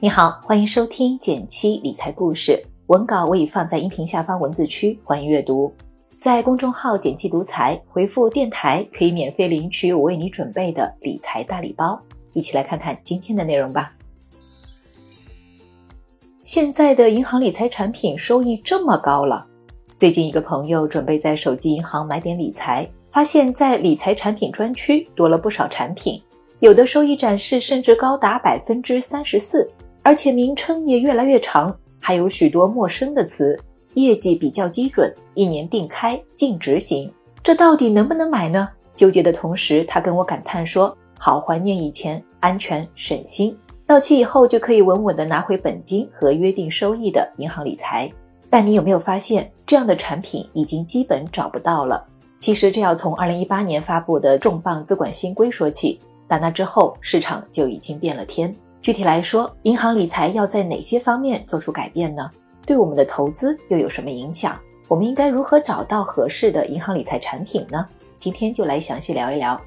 你好，欢迎收听减七理财故事，文稿我已放在音频下方文字区，欢迎阅读。在公众号“减七独裁，回复“电台”可以免费领取我为你准备的理财大礼包。一起来看看今天的内容吧。现在的银行理财产品收益这么高了，最近一个朋友准备在手机银行买点理财，发现，在理财产品专区多了不少产品，有的收益展示甚至高达百分之三十四，而且名称也越来越长，还有许多陌生的词，业绩比较基准，一年定开，净执行，这到底能不能买呢？纠结的同时，他跟我感叹说：“好怀念以前安全省心。”到期以后就可以稳稳的拿回本金和约定收益的银行理财，但你有没有发现这样的产品已经基本找不到了？其实这要从二零一八年发布的重磅资管新规说起，打那之后市场就已经变了天。具体来说，银行理财要在哪些方面做出改变呢？对我们的投资又有什么影响？我们应该如何找到合适的银行理财产品呢？今天就来详细聊一聊。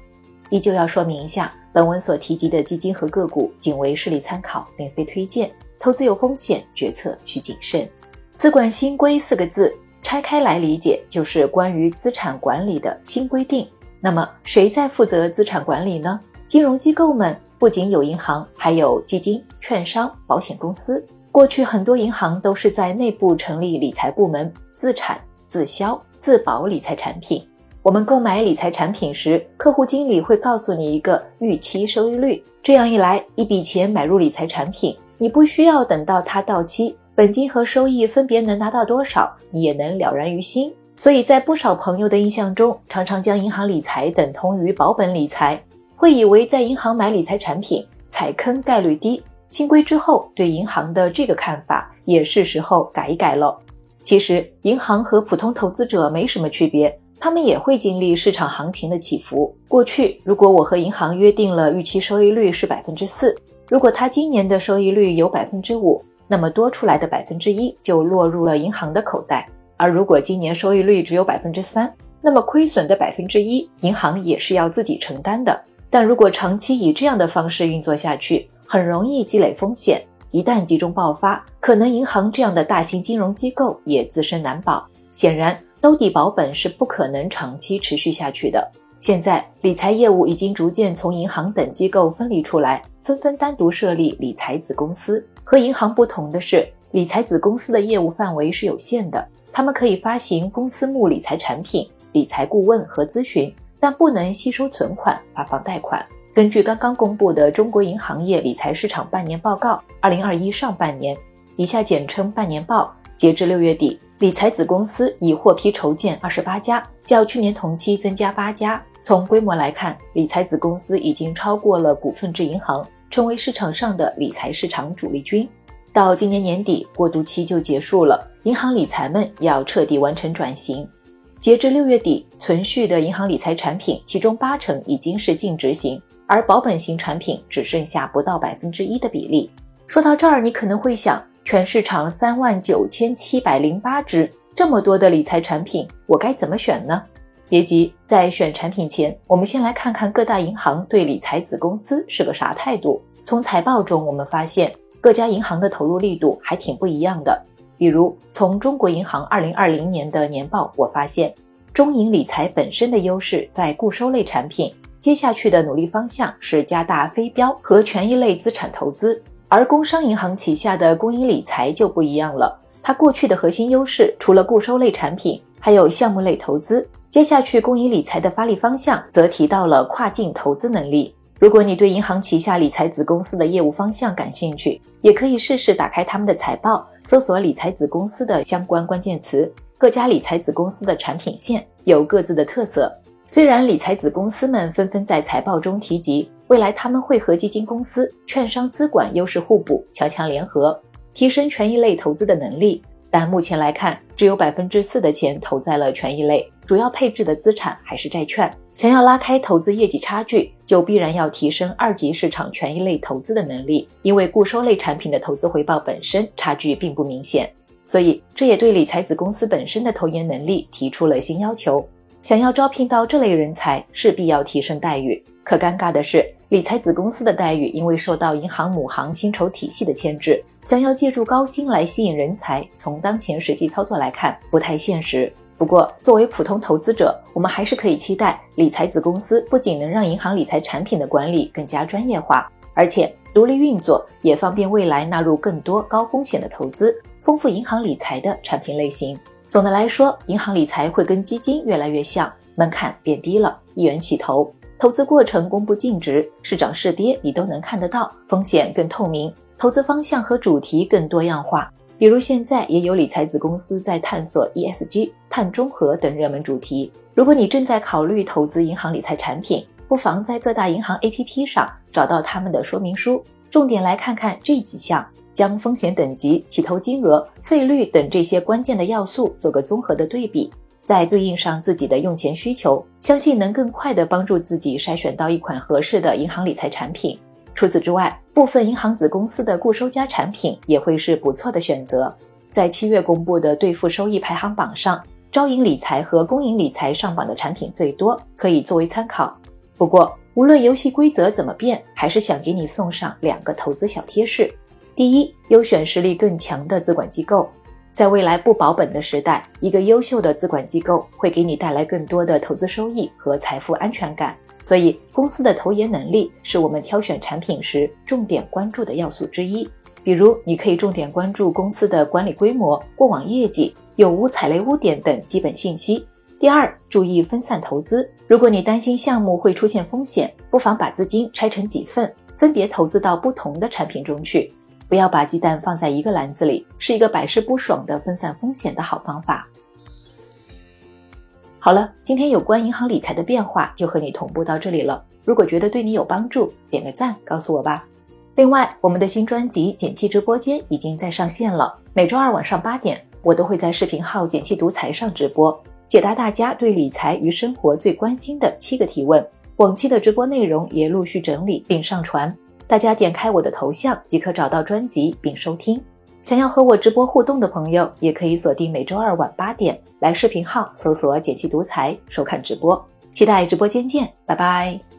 依旧要说明一下。本文所提及的基金和个股仅为事例参考，并非推荐。投资有风险，决策需谨慎。资管新规四个字拆开来理解，就是关于资产管理的新规定。那么，谁在负责资产管理呢？金融机构们不仅有银行，还有基金、券商、保险公司。过去很多银行都是在内部成立理财部门，自产自销自保理财产品。我们购买理财产品时，客户经理会告诉你一个预期收益率。这样一来，一笔钱买入理财产品，你不需要等到它到期，本金和收益分别能拿到多少，你也能了然于心。所以在不少朋友的印象中，常常将银行理财等同于保本理财，会以为在银行买理财产品踩坑概率低。新规之后，对银行的这个看法也是时候改一改了。其实，银行和普通投资者没什么区别。他们也会经历市场行情的起伏。过去，如果我和银行约定了预期收益率是百分之四，如果他今年的收益率有百分之五，那么多出来的百分之一就落入了银行的口袋；而如果今年收益率只有百分之三，那么亏损的百分之一，银行也是要自己承担的。但如果长期以这样的方式运作下去，很容易积累风险，一旦集中爆发，可能银行这样的大型金融机构也自身难保。显然。兜底保本是不可能长期持续下去的。现在理财业务已经逐渐从银行等机构分离出来，纷纷单独设立理财子公司。和银行不同的是，理财子公司的业务范围是有限的，他们可以发行公司目理财产品、理财顾问和咨询，但不能吸收存款、发放贷款。根据刚刚公布的中国银行业理财市场半年报告（二零二一上半年），以下简称半年报，截至六月底。理财子公司已获批筹建二十八家，较去年同期增加八家。从规模来看，理财子公司已经超过了股份制银行，成为市场上的理财市场主力军。到今年年底，过渡期就结束了，银行理财们要彻底完成转型。截至六月底，存续的银行理财产品，其中八成已经是净值型，而保本型产品只剩下不到百分之一的比例。说到这儿，你可能会想。全市场三万九千七百零八只，这么多的理财产品，我该怎么选呢？别急，在选产品前，我们先来看看各大银行对理财子公司是个啥态度。从财报中，我们发现各家银行的投入力度还挺不一样的。比如，从中国银行二零二零年的年报，我发现中银理财本身的优势在固收类产品，接下去的努力方向是加大非标和权益类资产投资。而工商银行旗下的工银理财就不一样了，它过去的核心优势除了固收类产品，还有项目类投资。接下去，工银理财的发力方向则提到了跨境投资能力。如果你对银行旗下理财子公司的业务方向感兴趣，也可以试试打开他们的财报，搜索理财子公司的相关关键词。各家理财子公司的产品线有各自的特色。虽然理财子公司们纷纷在财报中提及，未来他们会和基金公司、券商资管优势互补，强强联合，提升权益类投资的能力。但目前来看，只有百分之四的钱投在了权益类，主要配置的资产还是债券。想要拉开投资业绩差距，就必然要提升二级市场权益类投资的能力，因为固收类产品的投资回报本身差距并不明显，所以这也对理财子公司本身的投研能力提出了新要求。想要招聘到这类人才，势必要提升待遇。可尴尬的是，理财子公司的待遇因为受到银行母行薪酬体系的牵制，想要借助高薪来吸引人才，从当前实际操作来看，不太现实。不过，作为普通投资者，我们还是可以期待理财子公司不仅能让银行理财产品的管理更加专业化，而且独立运作，也方便未来纳入更多高风险的投资，丰富银行理财的产品类型。总的来说，银行理财会跟基金越来越像，门槛变低了，一元起投，投资过程公布净值，是涨是跌你都能看得到，风险更透明，投资方向和主题更多样化。比如现在也有理财子公司在探索 ESG、碳中和等热门主题。如果你正在考虑投资银行理财产品，不妨在各大银行 APP 上找到他们的说明书，重点来看看这几项，将风险等级、起投金额、费率等这些关键的要素做个综合的对比，再对应上自己的用钱需求，相信能更快的帮助自己筛选到一款合适的银行理财产品。除此之外，部分银行子公司的固收加产品也会是不错的选择。在七月公布的兑付收益排行榜上，招银理财和工银理财上榜的产品最多，可以作为参考。不过，无论游戏规则怎么变，还是想给你送上两个投资小贴士：第一，优选实力更强的资管机构。在未来不保本的时代，一个优秀的资管机构会给你带来更多的投资收益和财富安全感。所以，公司的投研能力是我们挑选产品时重点关注的要素之一。比如，你可以重点关注公司的管理规模、过往业绩、有无踩雷污点等基本信息。第二，注意分散投资。如果你担心项目会出现风险，不妨把资金拆成几份，分别投资到不同的产品中去。不要把鸡蛋放在一个篮子里，是一个百试不爽的分散风险的好方法。好了，今天有关银行理财的变化就和你同步到这里了。如果觉得对你有帮助，点个赞告诉我吧。另外，我们的新专辑《简气直播间》已经在上线了，每周二晚上八点，我都会在视频号“简气独裁”上直播，解答大家对理财与生活最关心的七个提问。往期的直播内容也陆续整理并上传，大家点开我的头像即可找到专辑并收听。想要和我直播互动的朋友，也可以锁定每周二晚八点来视频号搜索“简气独裁”收看直播，期待直播间见，拜拜。